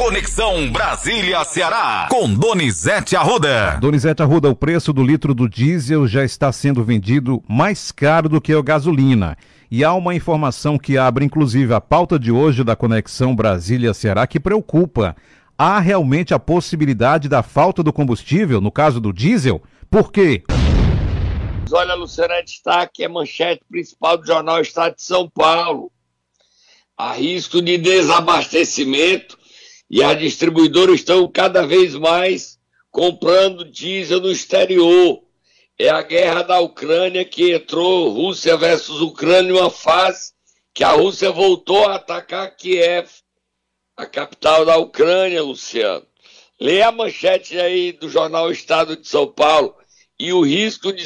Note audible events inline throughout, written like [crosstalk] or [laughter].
Conexão Brasília-Ceará, com Donizete Arruda. Donizete Arruda, o preço do litro do diesel já está sendo vendido mais caro do que a gasolina. E há uma informação que abre, inclusive, a pauta de hoje da Conexão Brasília-Ceará que preocupa. Há realmente a possibilidade da falta do combustível, no caso do diesel? Por quê? Olha, Luciana, é destaque é manchete principal do jornal Estado de São Paulo. Há risco de desabastecimento e as distribuidoras estão cada vez mais comprando diesel no exterior. É a guerra da Ucrânia que entrou, Rússia versus Ucrânia, uma fase que a Rússia voltou a atacar Kiev, a capital da Ucrânia, Luciano. Leia a manchete aí do jornal Estado de São Paulo e o risco de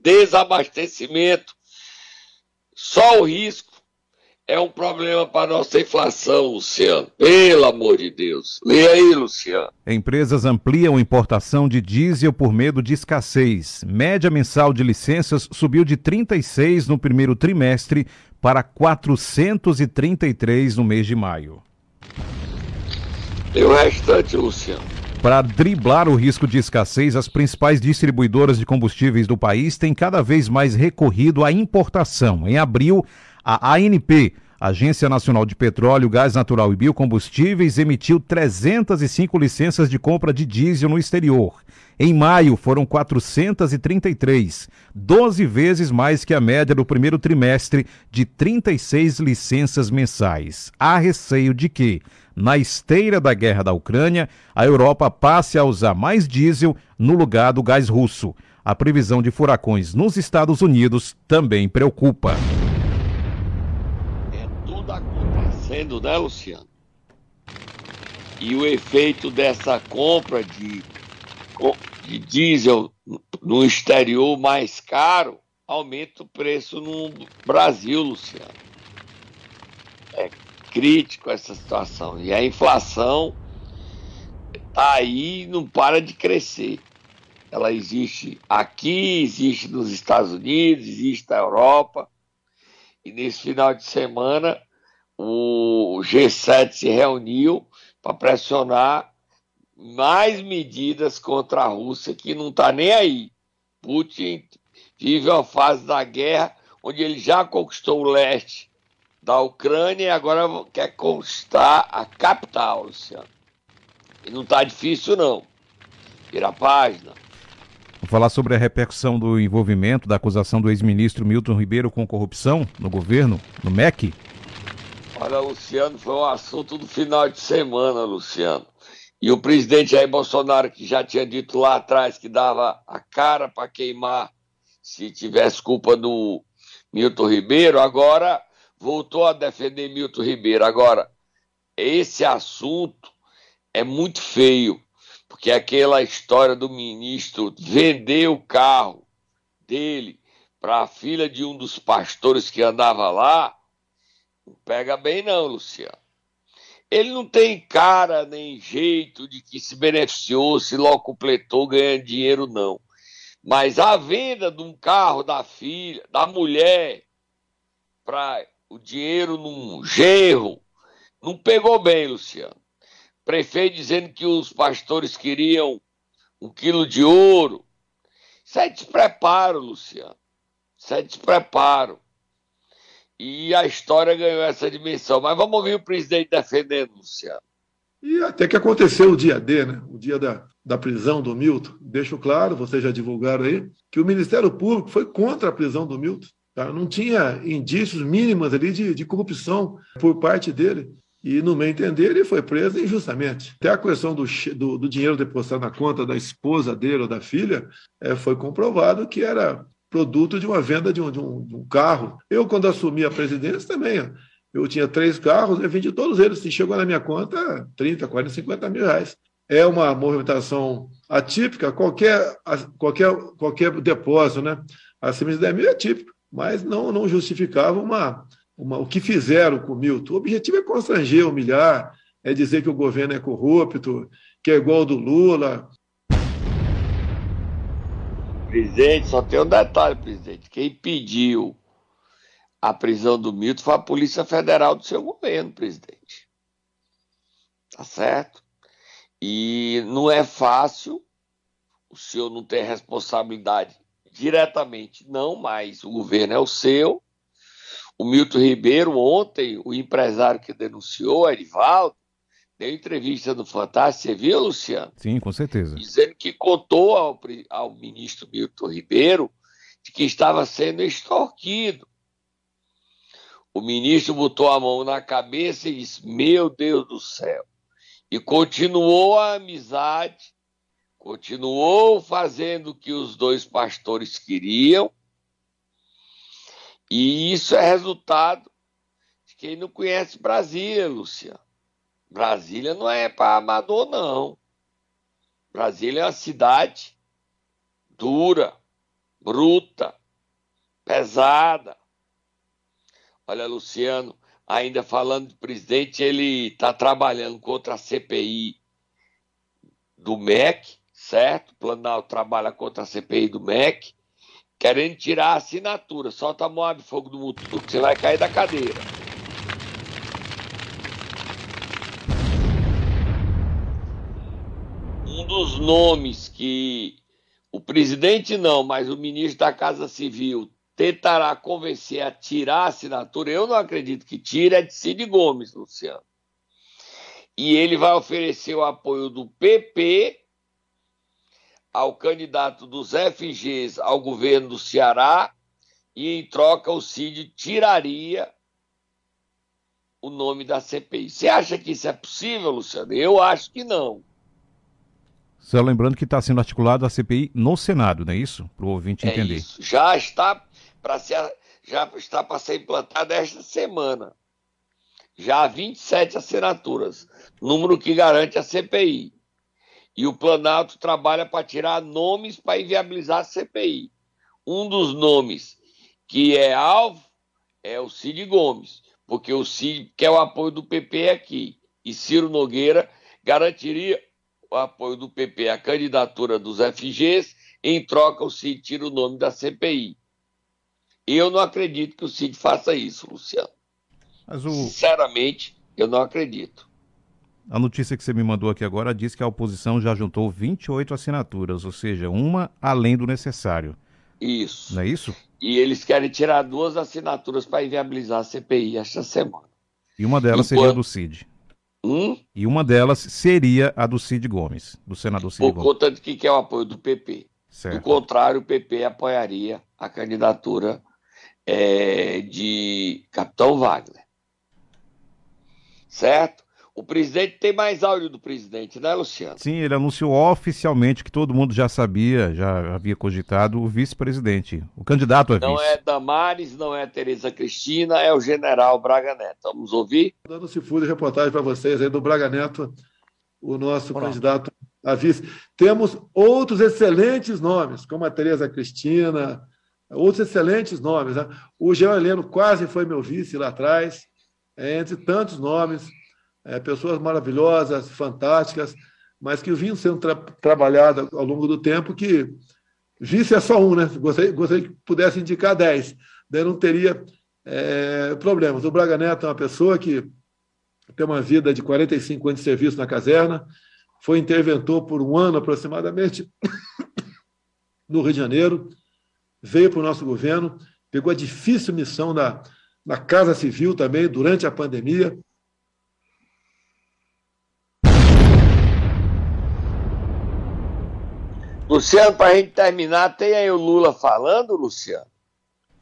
desabastecimento. Só o risco é um problema para a nossa inflação, Luciano. Pelo amor de Deus. Leia aí, Luciano. Empresas ampliam importação de diesel por medo de escassez. Média mensal de licenças subiu de 36 no primeiro trimestre para 433 no mês de maio. E o restante, Luciano. Para driblar o risco de escassez, as principais distribuidoras de combustíveis do país têm cada vez mais recorrido à importação. Em abril, a ANP, Agência Nacional de Petróleo, Gás Natural e Biocombustíveis, emitiu 305 licenças de compra de diesel no exterior. Em maio foram 433, 12 vezes mais que a média do primeiro trimestre de 36 licenças mensais. Há receio de que, na esteira da guerra da Ucrânia, a Europa passe a usar mais diesel no lugar do gás russo. A previsão de furacões nos Estados Unidos também preocupa. Acontecendo, né, Luciano? E o efeito dessa compra de, de diesel no exterior mais caro aumenta o preço no Brasil, Luciano. É crítico essa situação. E a inflação tá aí não para de crescer. Ela existe aqui, existe nos Estados Unidos, existe na Europa. E nesse final de semana o G7 se reuniu para pressionar mais medidas contra a Rússia, que não está nem aí. Putin vive uma fase da guerra onde ele já conquistou o leste da Ucrânia e agora quer conquistar a capital, Luciano. E não está difícil, não. Vira a página. Vou falar sobre a repercussão do envolvimento da acusação do ex-ministro Milton Ribeiro com corrupção no governo, no MEC. Olha, Luciano, foi um assunto do final de semana, Luciano. E o presidente Jair Bolsonaro, que já tinha dito lá atrás que dava a cara para queimar se tivesse culpa do Milton Ribeiro, agora voltou a defender Milton Ribeiro. Agora, esse assunto é muito feio, porque aquela história do ministro vender o carro dele para a filha de um dos pastores que andava lá não pega bem, não, Luciano. Ele não tem cara nem jeito de que se beneficiou, se logo completou ganhando dinheiro, não. Mas a venda de um carro da filha, da mulher, para o dinheiro num gerro, não pegou bem, Luciano. Prefeito dizendo que os pastores queriam um quilo de ouro. Isso é despreparo, Luciano. Isso é despreparo. E a história ganhou essa dimensão. Mas vamos ouvir o presidente defendendo, Luciano. E até que aconteceu o dia D, né? o dia da, da prisão do Milton. Deixo claro, vocês já divulgaram aí, que o Ministério Público foi contra a prisão do Milton. Tá? Não tinha indícios mínimos ali de, de corrupção por parte dele. E, no meu entender, ele foi preso injustamente. Até a questão do, do, do dinheiro depositado na conta da esposa dele ou da filha, é, foi comprovado que era produto de uma venda de um, de um, de um carro. Eu, quando assumi a presidência, também. Eu tinha três carros, eu vendi todos eles. E chegou na minha conta 30, 40, 50 mil reais. É uma movimentação atípica, qualquer, qualquer, qualquer depósito né? acima de 10 mil é atípico, mas não, não justificava uma, uma, o que fizeram com o Milton. O objetivo é constranger, humilhar, é dizer que o governo é corrupto, que é igual ao do Lula, Presidente, só tem um detalhe, presidente. Quem pediu a prisão do Milton foi a Polícia Federal do seu governo, presidente. Tá certo? E não é fácil, o senhor não tem responsabilidade diretamente, não, mas o governo é o seu. O Milton Ribeiro, ontem, o empresário que denunciou, Erivaldo, deu entrevista no Fantástico, você viu, Luciano? Sim, com certeza. Dizendo que contou ao, ao ministro Milton Ribeiro de que estava sendo extorquido. O ministro botou a mão na cabeça e disse: Meu Deus do céu. E continuou a amizade, continuou fazendo o que os dois pastores queriam. E isso é resultado de quem não conhece Brasília, Luciano. Brasília não é para amador, não. Brasília é uma cidade dura, bruta, pesada. Olha, Luciano, ainda falando do presidente, ele está trabalhando contra a CPI do MEC, certo? O Planalto trabalha contra a CPI do MEC, querendo tirar a assinatura. Solta a Moab Fogo do Mutu, que você vai cair da cadeira. Dos nomes que o presidente não, mas o ministro da Casa Civil tentará convencer a tirar a assinatura, eu não acredito que tire, é de Cid Gomes, Luciano. E ele vai oferecer o apoio do PP ao candidato dos FGs ao governo do Ceará e em troca o Cid tiraria o nome da CPI. Você acha que isso é possível, Luciano? Eu acho que não. Só lembrando que está sendo articulado a CPI no Senado, não é isso? Para o ouvinte é entender. Isso. Já está para ser já está para ser implantada esta semana. Já há 27 assinaturas, número que garante a CPI. E o Planalto trabalha para tirar nomes para inviabilizar a CPI. Um dos nomes que é alvo é o Cid Gomes, porque o Cid quer o apoio do PP aqui. E Ciro Nogueira garantiria o apoio do PP à candidatura dos FGs, em troca o Cid tira o nome da CPI. Eu não acredito que o Cid faça isso, Luciano. O... Sinceramente, eu não acredito. A notícia que você me mandou aqui agora diz que a oposição já juntou 28 assinaturas, ou seja, uma além do necessário. Isso. Não é isso? E eles querem tirar duas assinaturas para inviabilizar a CPI esta semana. E uma delas Enquanto... seria a do Cid. Hum? E uma delas seria a do Cid Gomes, do senador Cid Por Gomes. conta de que quer o apoio do PP. Certo. Do contrário, o PP apoiaria a candidatura é, de Capitão Wagner. Certo? O presidente tem mais áudio do presidente, né, Luciano? Sim, ele anunciou oficialmente que todo mundo já sabia, já havia cogitado o vice-presidente, o candidato a Não vice. é Damares, não é Tereza Cristina, é o general Braga Neto. Vamos ouvir? Dando se de reportagem para vocês aí do Braga Neto, o nosso Olá. candidato a vice. Temos outros excelentes nomes, como a Tereza Cristina, outros excelentes nomes. Né? O Jean Heleno quase foi meu vice lá atrás, é, entre tantos nomes, é, pessoas maravilhosas, fantásticas, mas que vinham sendo tra trabalhadas ao longo do tempo, que vice é só um, né? Gostaria, gostaria que pudesse indicar dez, daí não teria é, problemas. O Braga Neto é uma pessoa que tem uma vida de 45 anos de serviço na caserna, foi interventor por um ano aproximadamente [coughs] no Rio de Janeiro, veio para o nosso governo, pegou a difícil missão da, da Casa Civil também durante a pandemia. Luciano, para a gente terminar, tem aí o Lula falando, Luciano?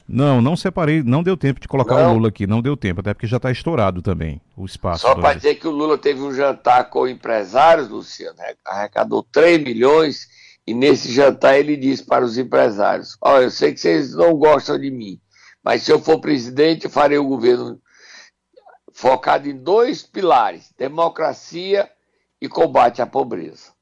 Não, não separei, não deu tempo de colocar Não? o Lula aqui, não deu tempo, até porque já está estourado também o espaço. Só para dizer que o Lula teve um jantar com empresários, Luciano, arrecadou 3 milhões e nesse jantar ele disse para os empresários: Olha, eu sei que vocês não gostam de mim, mas se eu for presidente, eu farei o governo focado em dois pilares: democracia e combate à pobreza.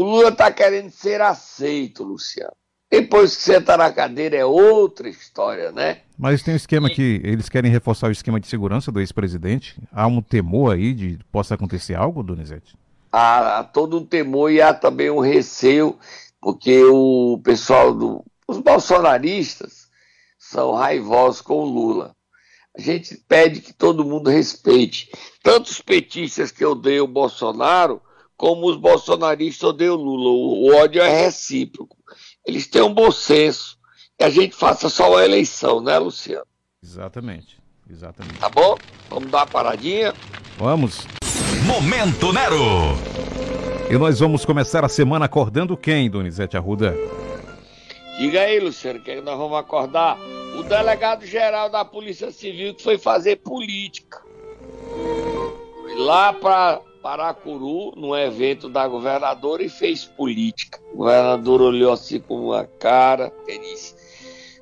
O Lula está querendo ser aceito, Luciano. Depois que senta na cadeira é outra história, né? Mas tem um esquema que eles querem reforçar o esquema de segurança do ex-presidente. Há um temor aí de que possa acontecer algo, Donizete? há, há todo um temor e há também um receio, porque o pessoal do. Os bolsonaristas são raivosos com o Lula. a gente pede que todo mundo respeite. Tanto os petistas que odeiam o Bolsonaro, como os bolsonaristas odeiam o Lula. O ódio é recíproco. Eles têm um bom senso. E a gente faça só uma eleição, né, Luciano? Exatamente. Exatamente. Tá bom? Vamos dar uma paradinha? Vamos. Momento Nero. E nós vamos começar a semana acordando quem, Donizete Arruda? Diga aí, Luciano, que nós vamos acordar o delegado-geral da Polícia Civil que foi fazer política. Foi lá para Paracuru, num evento da governadora, e fez política. O governador olhou assim com uma cara e disse: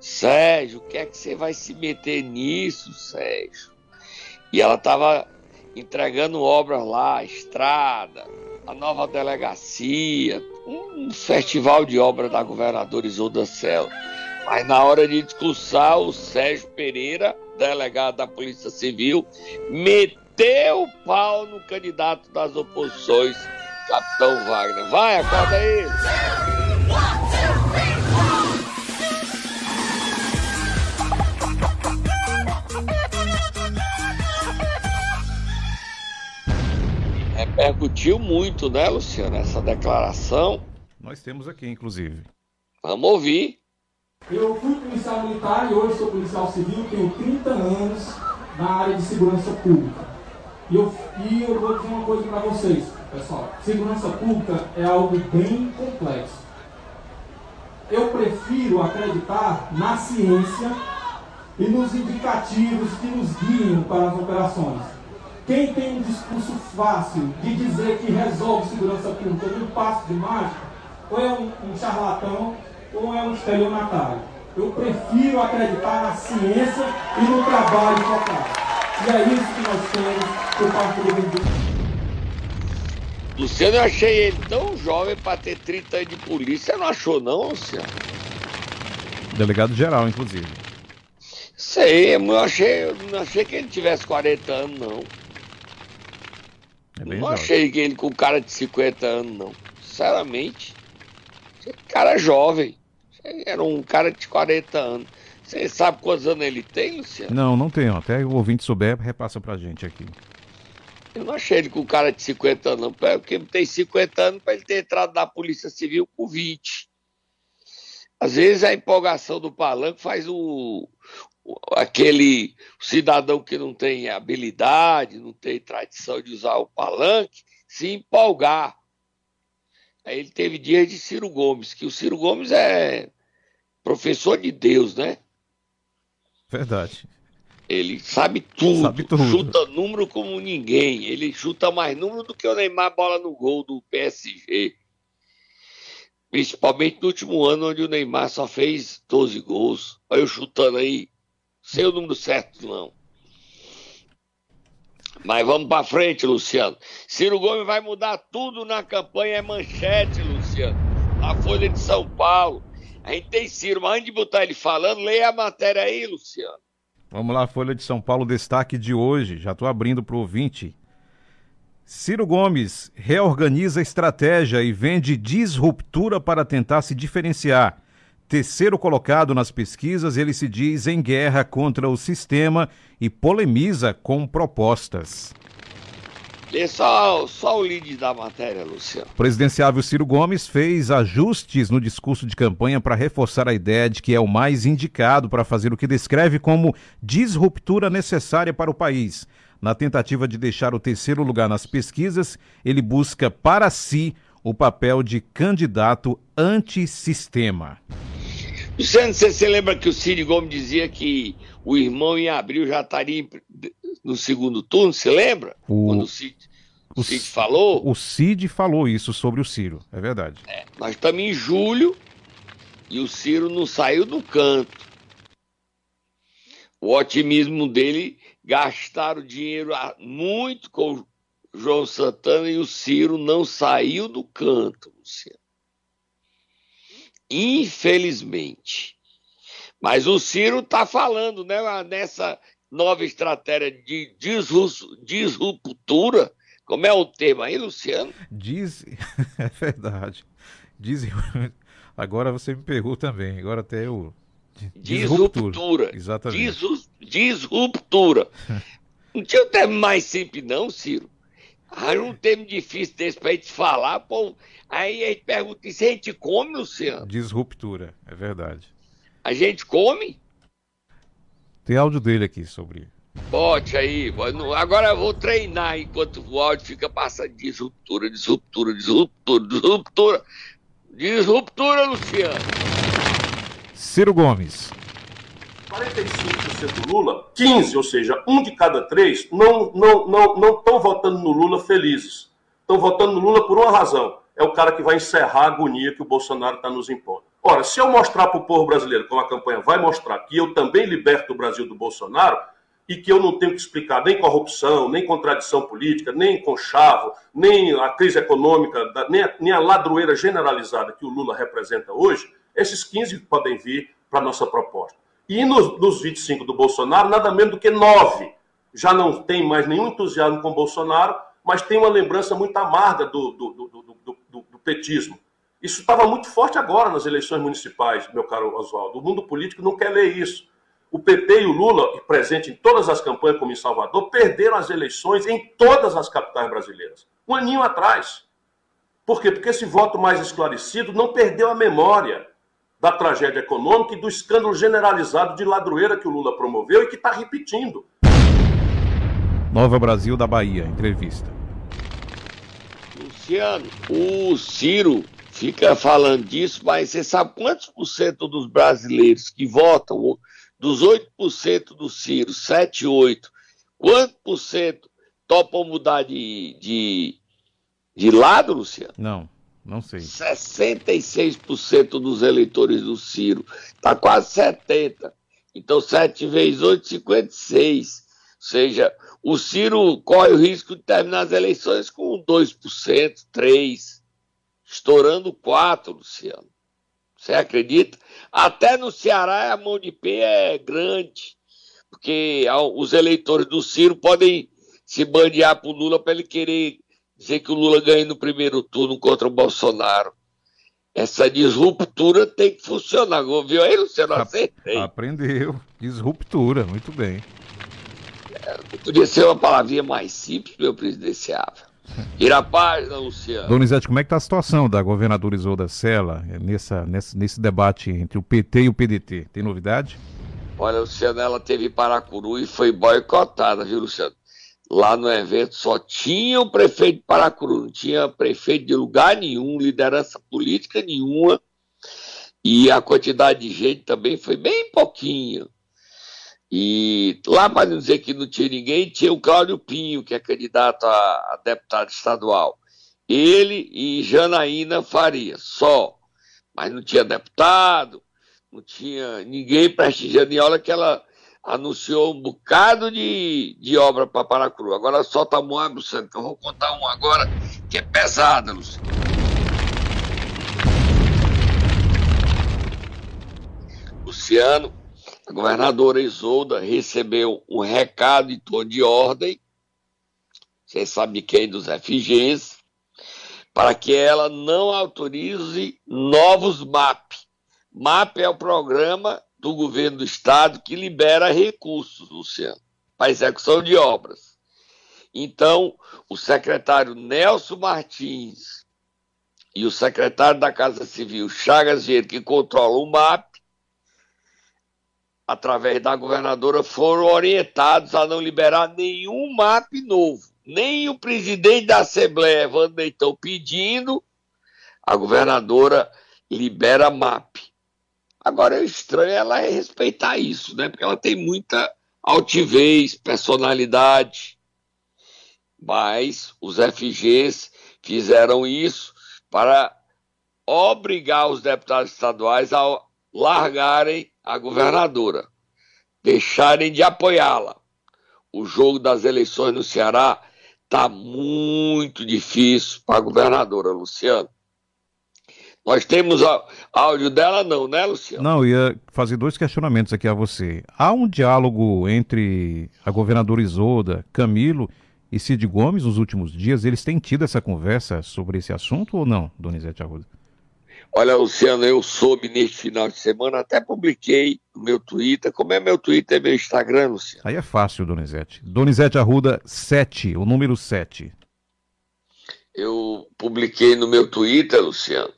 Sérgio, o que é que você vai se meter nisso, Sérgio? E ela estava entregando obras lá, estrada, a nova delegacia, um festival de obra da governadora Isolda Sela. Mas na hora de discursar, o Sérgio Pereira, delegado da Polícia Civil, meteu o pau no candidato das oposições, Capitão Wagner. Vai, acorda ele! repercutiu muito, né, Luciano, essa declaração. Nós temos aqui, inclusive. Vamos ouvir. Eu fui policial militar e hoje sou policial civil, tenho 30 anos na área de segurança pública. E eu, e eu vou dizer uma coisa para vocês, pessoal. Segurança pública é algo bem complexo. Eu prefiro acreditar na ciência e nos indicativos que nos guiam para as operações quem tem um discurso fácil de dizer que resolve segurança pública num passo de mágica, ou é um, um charlatão, ou é um estelionatário. Eu prefiro acreditar na ciência e no trabalho focado. E é isso que nós temos por parte do governo. Luciano, eu achei ele tão jovem para ter 30 anos de polícia. Você não achou, não, Luciano? Delegado geral, inclusive. Sei, eu achei, eu não achei que ele tivesse 40 anos, não. É não jovem. achei que ele com cara de 50 anos, não. Sinceramente. Cara jovem. Era um cara de 40 anos. Você sabe quantos anos ele tem, Luciano? Não, não tenho. Até o ouvinte souber, repassa pra gente aqui. Eu não achei ele com cara de 50 anos, não. Porque tem 50 anos para ele ter entrado na Polícia Civil com 20. Às vezes a empolgação do palanque faz o, aquele cidadão que não tem habilidade, não tem tradição de usar o palanque, se empolgar. Aí ele teve dias de Ciro Gomes, que o Ciro Gomes é professor de Deus, né? Verdade. Ele sabe tudo, sabe tudo, chuta número como ninguém. Ele chuta mais número do que o Neymar bola no gol do PSG. Principalmente no último ano, onde o Neymar só fez 12 gols. Olha eu chutando aí sem o número certo, não. Mas vamos para frente, Luciano. Ciro Gomes vai mudar tudo na campanha, é manchete, Luciano. A Folha de São Paulo. A gente tem Ciro, mas antes de botar ele falando, leia a matéria aí, Luciano. Vamos lá, Folha de São Paulo, destaque de hoje. Já estou abrindo para o ouvinte. Ciro Gomes reorganiza a estratégia e vende disruptura para tentar se diferenciar terceiro colocado nas pesquisas, ele se diz em guerra contra o sistema e polemiza com propostas. Lê só, só o lead da matéria, Luciano. O presidenciável Ciro Gomes fez ajustes no discurso de campanha para reforçar a ideia de que é o mais indicado para fazer o que descreve como disruptura necessária para o país. Na tentativa de deixar o terceiro lugar nas pesquisas, ele busca para si o papel de candidato antissistema. Luciano, você se lembra que o Cid Gomes dizia que o irmão em abril já estaria no segundo turno? Você lembra? O... Quando o Cid, o Cid falou? O Cid falou isso sobre o Ciro, é verdade. É, nós estamos em julho e o Ciro não saiu do canto. O otimismo dele gastaram dinheiro muito com o João Santana e o Ciro não saiu do canto, Luciano. Infelizmente. Mas o Ciro está falando né, nessa nova estratégia de disruptura. Como é o termo aí, Luciano? Diz. [laughs] É verdade. Diz. Agora você me pegou também. Agora até eu Disruptura. disruptura. Exatamente. [laughs] disruptura. não tinha um termo mais simples, não, Ciro. Aí um termo difícil desse pra gente falar, pô. Aí a gente pergunta, se a gente come, Luciano? Disruptura, é verdade. A gente come? Tem áudio dele aqui sobre. Bote aí. Agora eu vou treinar enquanto o áudio fica passando disruptura, disruptura, disruptura, disruptura. Disruptura, Luciano. Ciro Gomes. 45% do Lula, 15, ou seja, um de cada três, não não não não estão votando no Lula felizes. Estão votando no Lula por uma razão. É o cara que vai encerrar a agonia que o Bolsonaro está nos impondo. Ora, se eu mostrar para o povo brasileiro, como a campanha vai mostrar, que eu também liberto o Brasil do Bolsonaro, e que eu não tenho que explicar nem corrupção, nem contradição política, nem conchavo, nem a crise econômica, nem a, nem a ladroeira generalizada que o Lula representa hoje, esses 15 podem vir para a nossa proposta. E nos, nos 25 do Bolsonaro, nada menos do que 9 já não tem mais nenhum entusiasmo com Bolsonaro, mas tem uma lembrança muito amarga do, do, do, do petismo. Isso estava muito forte agora nas eleições municipais, meu caro Oswaldo. O mundo político não quer ler isso. O PT e o Lula, presente em todas as campanhas, como em Salvador, perderam as eleições em todas as capitais brasileiras. Um aninho atrás. Por quê? Porque esse voto mais esclarecido não perdeu a memória da tragédia econômica e do escândalo generalizado de ladroeira que o Lula promoveu e que está repetindo. Nova Brasil da Bahia, entrevista. Luciano, o Ciro fica falando disso, mas você sabe quantos por cento dos brasileiros que votam, dos 8% do Ciro, 7, 8, quanto por cento topam mudar de, de, de lado, Luciano? Não, não sei. 66% dos eleitores do Ciro, está quase 70%. Então, 7 vezes 8, 56. Ou seja, o Ciro corre o risco de terminar as eleições com 2%, 3%, estourando 4%, Luciano. Você acredita? Até no Ceará a mão de pé é grande, porque os eleitores do Ciro podem se bandear para o Lula para ele querer dizer que o Lula ganhe no primeiro turno contra o Bolsonaro. Essa disruptura tem que funcionar. Viu aí, Luciano? Acertei. Aprendeu. Disruptura, muito bem. É, podia ser uma palavrinha mais simples, meu presidenciável. Ir a página, Luciano. Donizete, como é que está a situação da governadora Isolda Sela nessa, nesse, nesse debate entre o PT e o PDT? Tem novidade? Olha, Luciano, ela teve Paracuru e foi boicotada, viu, Luciano? Lá no evento só tinha o prefeito de Paracuru, não tinha prefeito de lugar nenhum, liderança política nenhuma. E a quantidade de gente também foi bem pouquinho. E lá, para não dizer que não tinha ninguém, tinha o Cláudio Pinho, que é candidato a, a deputado estadual. Ele e Janaína Faria, só. Mas não tinha deputado, não tinha ninguém prestigiando. E olha que ela anunciou um bocado de, de obra para Paracuru. Agora solta um água, Luciano, que eu vou contar um agora que é pesada, Luciano. Luciano, a governadora Isolda recebeu um recado em torno de ordem, vocês sabem quem, dos FGs, para que ela não autorize novos MAP. MAP é o programa do governo do estado que libera recursos, Luciano, para execução de obras. Então, o secretário Nelson Martins e o secretário da Casa Civil, Chagas Vieira, que controla o MAP, através da governadora, foram orientados a não liberar nenhum MAP novo. Nem o presidente da Assembleia, Evandro Leitão, pedindo, a governadora libera MAP. Agora, é estranho ela respeitar isso, né? Porque ela tem muita altivez, personalidade. Mas os FGs fizeram isso para obrigar os deputados estaduais a largarem a governadora, deixarem de apoiá-la. O jogo das eleições no Ceará está muito difícil para a governadora, Luciano. Nós temos áudio dela, não, né, Luciano? Não, ia fazer dois questionamentos aqui a você. Há um diálogo entre a governadora Isolda, Camilo e Cid Gomes nos últimos dias? Eles têm tido essa conversa sobre esse assunto ou não, Donizete Arruda? Olha, Luciano, eu soube neste final de semana, até publiquei no meu Twitter. Como é meu Twitter, é meu Instagram, Luciano? Aí é fácil, Donizete. Donizete Arruda 7, o número 7. Eu publiquei no meu Twitter, Luciano,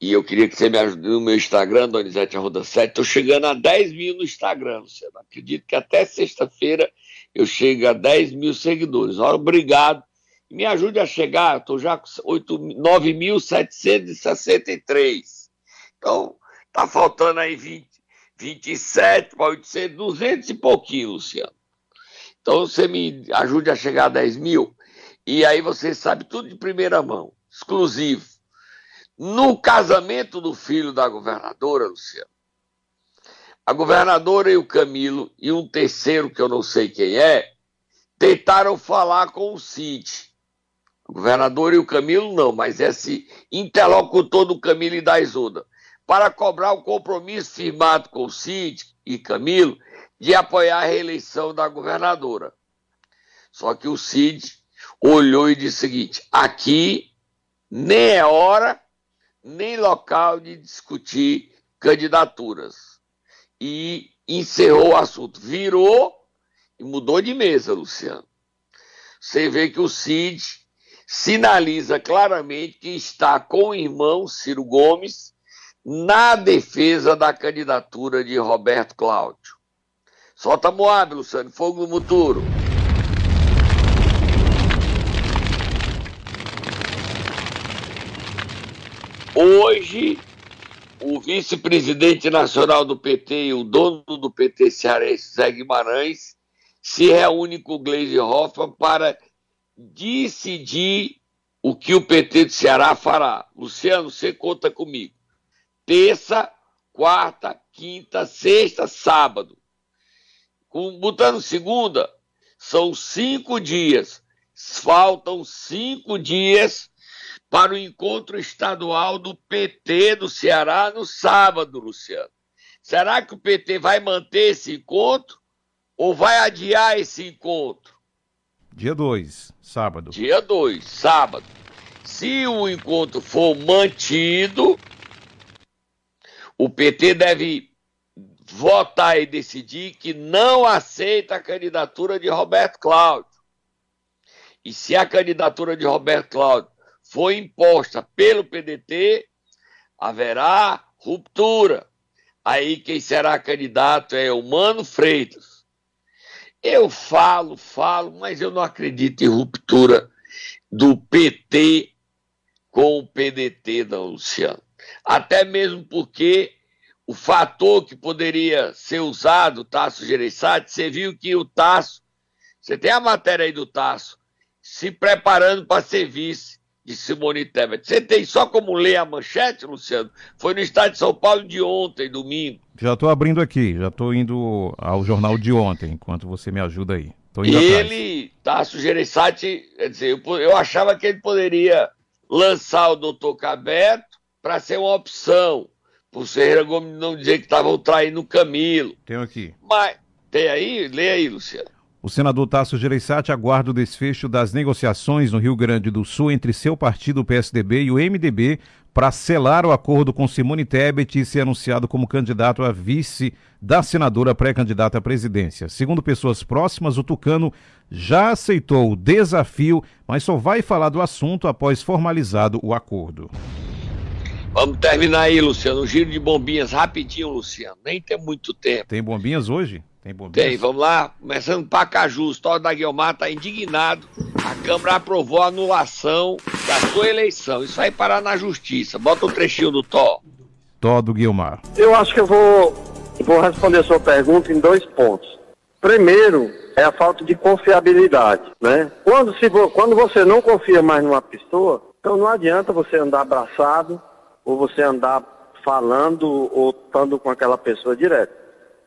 e eu queria que você me ajude no meu Instagram, Donizete Arruda 7. Estou chegando a 10 mil no Instagram, Luciano. Acredito que até sexta-feira eu chego a 10 mil seguidores. Obrigado me ajude a chegar, estou já com 9.763. Então, está faltando aí 20, 27 para 800, 200 e pouquinho, Luciano. Então, você me ajude a chegar a 10 mil. E aí você sabe tudo de primeira mão, exclusivo. No casamento do filho da governadora, Luciano, a governadora e o Camilo, e um terceiro que eu não sei quem é, tentaram falar com o Cid o governador e o Camilo não, mas esse interlocutor do Camilo e da Isoda, para cobrar o compromisso firmado com o Cid e Camilo de apoiar a reeleição da governadora. Só que o Cid olhou e disse o seguinte: aqui nem é hora, nem local de discutir candidaturas. E encerrou o assunto. Virou e mudou de mesa, Luciano. Você vê que o Cid sinaliza claramente que está com o irmão Ciro Gomes na defesa da candidatura de Roberto Cláudio. Solta Moab, Luciano, fogo no muturo. Hoje, o vice-presidente nacional do PT e o dono do PT cearense, Zé Guimarães, se reúne com o Gleisi Hoffmann para decidir o que o PT do Ceará fará. Luciano, você conta comigo. Terça, quarta, quinta, sexta, sábado. Com, botando segunda, são cinco dias. Faltam cinco dias para o encontro estadual do PT do Ceará no sábado, Luciano. Será que o PT vai manter esse encontro ou vai adiar esse encontro? Dia 2, sábado. Dia 2, sábado. Se o encontro for mantido, o PT deve votar e decidir que não aceita a candidatura de Roberto Cláudio. E se a candidatura de Roberto Cláudio for imposta pelo PDT, haverá ruptura. Aí quem será candidato é o Mano Freitas. Eu falo, falo, mas eu não acredito em ruptura do PT com o PDT, não, Luciano. Até mesmo porque o fator que poderia ser usado, o Tasso Gereissati, você viu que o Tasso, você tem a matéria aí do Tasso, se preparando para ser vice de Simone Tebet. Você tem só como ler a manchete, Luciano? Foi no estado de São Paulo de ontem, domingo. Já estou abrindo aqui, já estou indo ao jornal de ontem, enquanto você me ajuda aí. e ele, Tasso Gereissati, quer dizer, eu, eu achava que ele poderia lançar o doutor Cabeto para ser uma opção, por Ferreira Gomes não dizer que estavam traindo o Camilo. Tenho aqui. Mas, tem aí? Lê aí, Luciano. O senador Tasso Gereissati aguarda o desfecho das negociações no Rio Grande do Sul entre seu partido, o PSDB, e o MDB para selar o acordo com Simone Tebet e ser anunciado como candidato a vice da senadora pré-candidata à presidência. Segundo pessoas próximas, o Tucano já aceitou o desafio, mas só vai falar do assunto após formalizado o acordo. Vamos terminar aí, Luciano. Um giro de bombinhas rapidinho, Luciano. Nem tem muito tempo. Tem bombinhas hoje? Tem bombinhas? Tem, vamos lá. Começando Pacaju, o da Guilmar está indignado. A Câmara aprovou a anulação da sua eleição. Isso vai parar na justiça. Bota o um trechinho do Tó. Tó do Guilmar. Eu acho que eu vou, vou responder a sua pergunta em dois pontos. Primeiro, é a falta de confiabilidade, né? Quando, se, quando você não confia mais numa pessoa, então não adianta você andar abraçado ou você andar falando ou estando com aquela pessoa direto.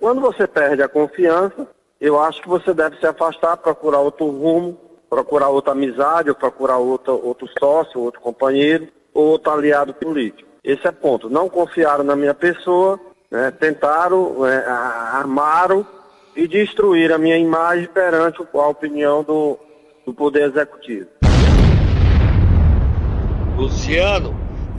Quando você perde a confiança, eu acho que você deve se afastar, procurar outro rumo, procurar outra amizade, ou procurar outro, outro sócio, outro companheiro, ou outro aliado político. Esse é ponto. Não confiaram na minha pessoa, né, tentaram, é, armaram e destruir a minha imagem perante a opinião do, do Poder Executivo. Luciano,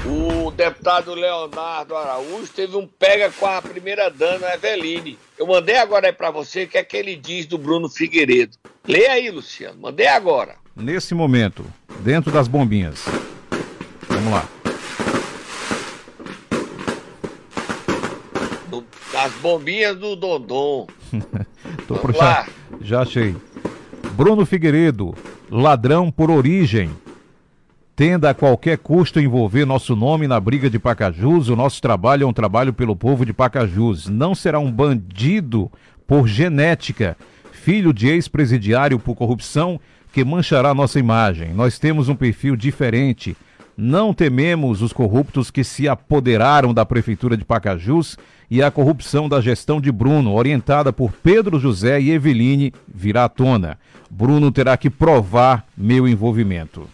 O deputado Leonardo Araújo teve um pega com a primeira dama, Eveline. Eu mandei agora aí pra você o que é que ele diz do Bruno Figueiredo. Lê aí, Luciano. Mandei agora. Nesse momento, dentro das bombinhas. Vamos lá. Do- das bombinhas do Dondon. [laughs] Tô Vamos lá. Já achei. Bruno Figueiredo, ladrão por origem. Tenda a qualquer custo envolver nosso nome na briga de Pacajus, o nosso trabalho é um trabalho pelo povo de Pacajus. Não será um bandido por genética, filho de ex-presidiário por corrupção que manchará nossa imagem. Nós temos um perfil diferente. Não tememos os corruptos que se apoderaram da prefeitura de Pacajus e a corrupção da gestão de Bruno, orientada por Pedro José e Eveline, virá à tona. Bruno terá que provar meu envolvimento.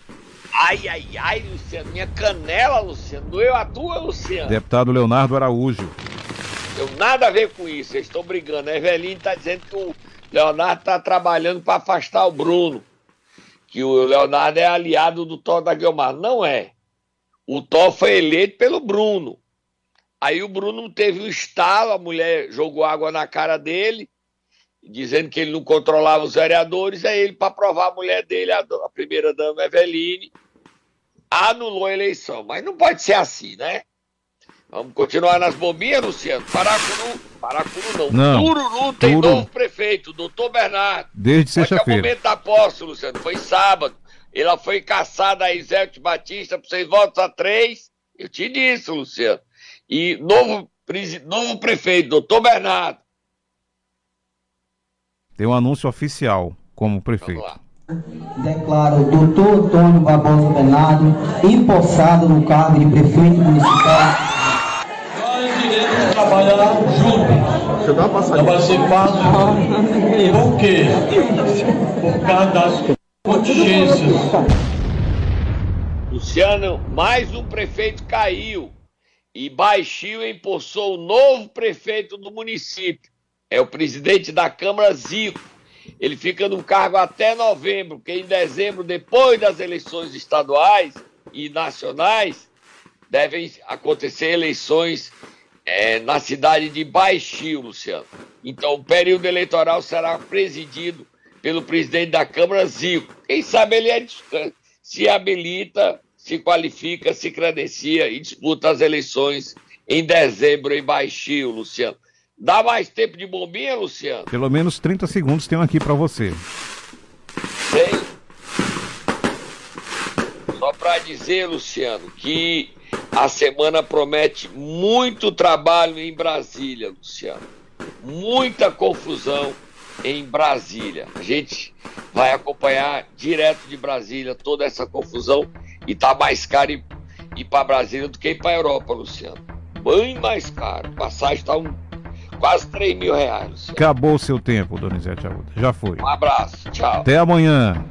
Ai, ai, ai, Luciano. Minha canela, Luciano. Doeu a tua, Luciano. Deputado Leonardo Araújo. Tem nada a ver com isso. Eles estão brigando. A Eveline está dizendo que o Leonardo está trabalhando para afastar o Bruno. Que o Leonardo é aliado do Thor da Guilmar. Não é. O Thor foi eleito pelo Bruno. Aí o Bruno teve um estalo, a mulher jogou água na cara dele, dizendo que ele não controlava os vereadores. Aí ele, para provar a mulher dele, a primeira dama Eveline, anulou a eleição. Mas não pode ser assim, né? Vamos continuar nas bombinhas, Luciano? Paracuru, Paracuru não. Não. Tururu tem Tururu. novo prefeito, doutor Bernardo. Desde Só que é o sexta-feira. momento da posse, Luciano. Foi sábado. Ela foi caçada a Isélte Batista por seis votos a três. Eu te disse, Luciano. E novo, novo prefeito, doutor Bernardo. Tem um anúncio oficial como Vamos prefeito. lá. Declaro o doutor Antônio Barbosa Bernardo empossado no cargo de prefeito municipal. Nós iremos trabalhar juntos. Você dá uma passadinha. Participar. Por quê? Por causa das contingências. Luciano, mais um prefeito caiu. E Baixio empossou o novo prefeito do município. É o presidente da Câmara, Zico. Ele fica no cargo até novembro, porque em dezembro, depois das eleições estaduais e nacionais, devem acontecer eleições eh, na cidade de Baixio, Luciano. Então, o período eleitoral será presidido pelo presidente da Câmara, Zico. Quem sabe ele é, se habilita, se qualifica, se credencia e disputa as eleições em dezembro em Baixio, Luciano. Dá mais tempo de bombinha, Luciano? Pelo menos 30 segundos tenho aqui para você. Tem. Só para dizer, Luciano, que a semana promete muito trabalho em Brasília, Luciano. Muita confusão em Brasília. A gente vai acompanhar direto de Brasília toda essa confusão e tá mais caro ir, ir para Brasília do que ir para Europa, Luciano. Bem mais caro. Passagem está um, quase 3 mil reais. Acabou o seu tempo, Donizete Arruda. Já foi. Um abraço, tchau. Até amanhã.